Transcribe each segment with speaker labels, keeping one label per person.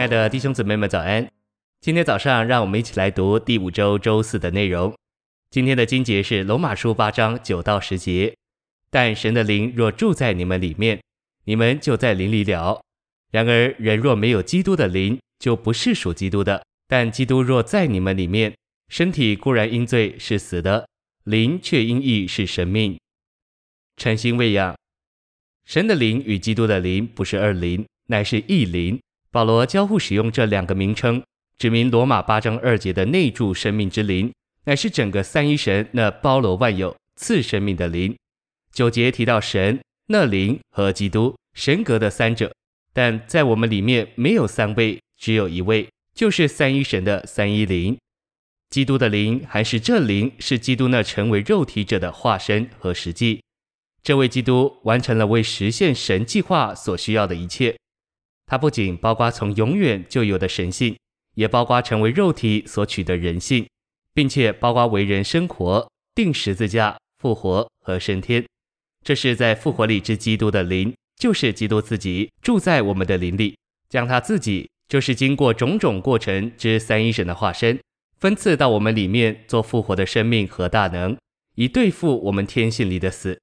Speaker 1: 亲爱的弟兄姊妹们，早安！今天早上，让我们一起来读第五周周四的内容。今天的经节是罗马书八章九到十节。但神的灵若住在你们里面，你们就在灵里了。然而人若没有基督的灵，就不是属基督的。但基督若在你们里面，身体固然因罪是死的，灵却因义是生命。诚心喂养，神的灵与基督的灵不是二灵，乃是一灵。保罗交互使用这两个名称，指明罗马八章二节的内住生命之灵，乃是整个三一神那包罗万有、赐生命的灵。九节提到神那灵和基督神格的三者，但在我们里面没有三位，只有一位，就是三一神的三一灵。基督的灵还是这灵，是基督那成为肉体者的化身和实际。这位基督完成了为实现神计划所需要的一切。它不仅包括从永远就有的神性，也包括成为肉体所取的人性，并且包括为人生活、钉十字架、复活和升天。这是在复活里之基督的灵，就是基督自己住在我们的灵里，将他自己就是经过种种过程之三一神的化身，分赐到我们里面做复活的生命和大能，以对付我们天性里的死。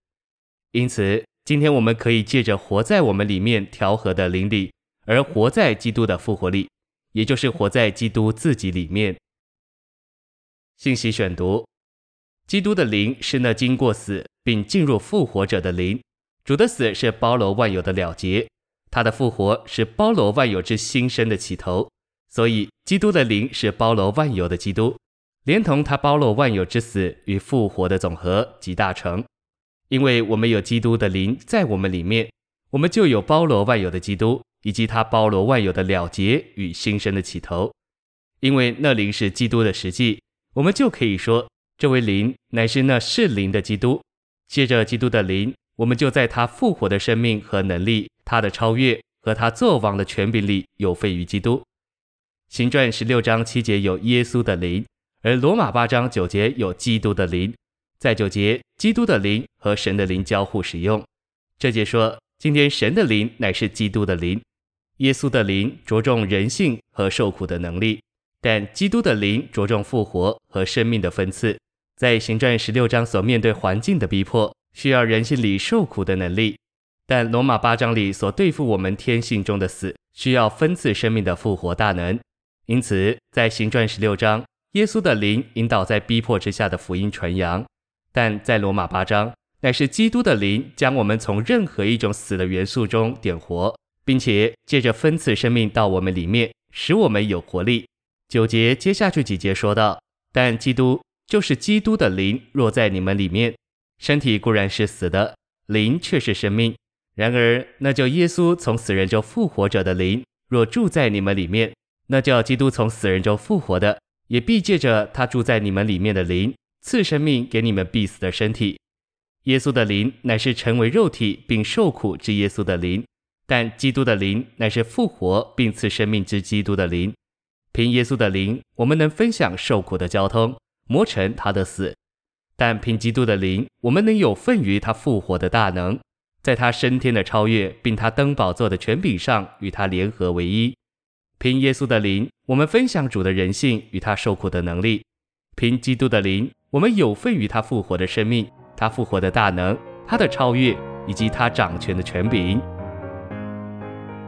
Speaker 1: 因此，今天我们可以借着活在我们里面调和的灵里。而活在基督的复活里，也就是活在基督自己里面。信息选读：基督的灵是那经过死并进入复活者的灵。主的死是包罗万有的了结，他的复活是包罗万有之新生的起头。所以，基督的灵是包罗万有的基督，连同他包罗万有之死与复活的总和及大成。因为我们有基督的灵在我们里面，我们就有包罗万有的基督。以及他包罗万有的了结与新生的起头，因为那灵是基督的实际，我们就可以说，这位灵乃是那是灵的基督。借着基督的灵，我们就在他复活的生命和能力、他的超越和他作王的权柄里有份于基督。行传十六章七节有耶稣的灵，而罗马八章九节有基督的灵。在九节，基督的灵和神的灵交互使用。这节说，今天神的灵乃是基督的灵。耶稣的灵着重人性和受苦的能力，但基督的灵着重复活和生命的分赐。在行传十六章所面对环境的逼迫，需要人性里受苦的能力；但罗马八章里所对付我们天性中的死，需要分赐生命的复活大能。因此，在行传十六章，耶稣的灵引导在逼迫之下的福音传扬；但在罗马八章，乃是基督的灵将我们从任何一种死的元素中点活。并且借着分赐生命到我们里面，使我们有活力。九节接下去几节说道：但基督就是基督的灵，若在你们里面，身体固然是死的，灵却是生命。然而那叫耶稣从死人中复活者的灵，若住在你们里面，那叫基督从死人中复活的，也必借着他住在你们里面的灵，赐生命给你们必死的身体。耶稣的灵乃是成为肉体并受苦之耶稣的灵。但基督的灵乃是复活并赐生命之基督的灵，凭耶稣的灵，我们能分享受苦的交通，磨成他的死；但凭基督的灵，我们能有份于他复活的大能，在他升天的超越，并他登宝座的权柄上与他联合为一。凭耶稣的灵，我们分享主的人性与他受苦的能力；凭基督的灵，我们有份于他复活的生命，他复活的大能，他的超越以及他掌权的权柄。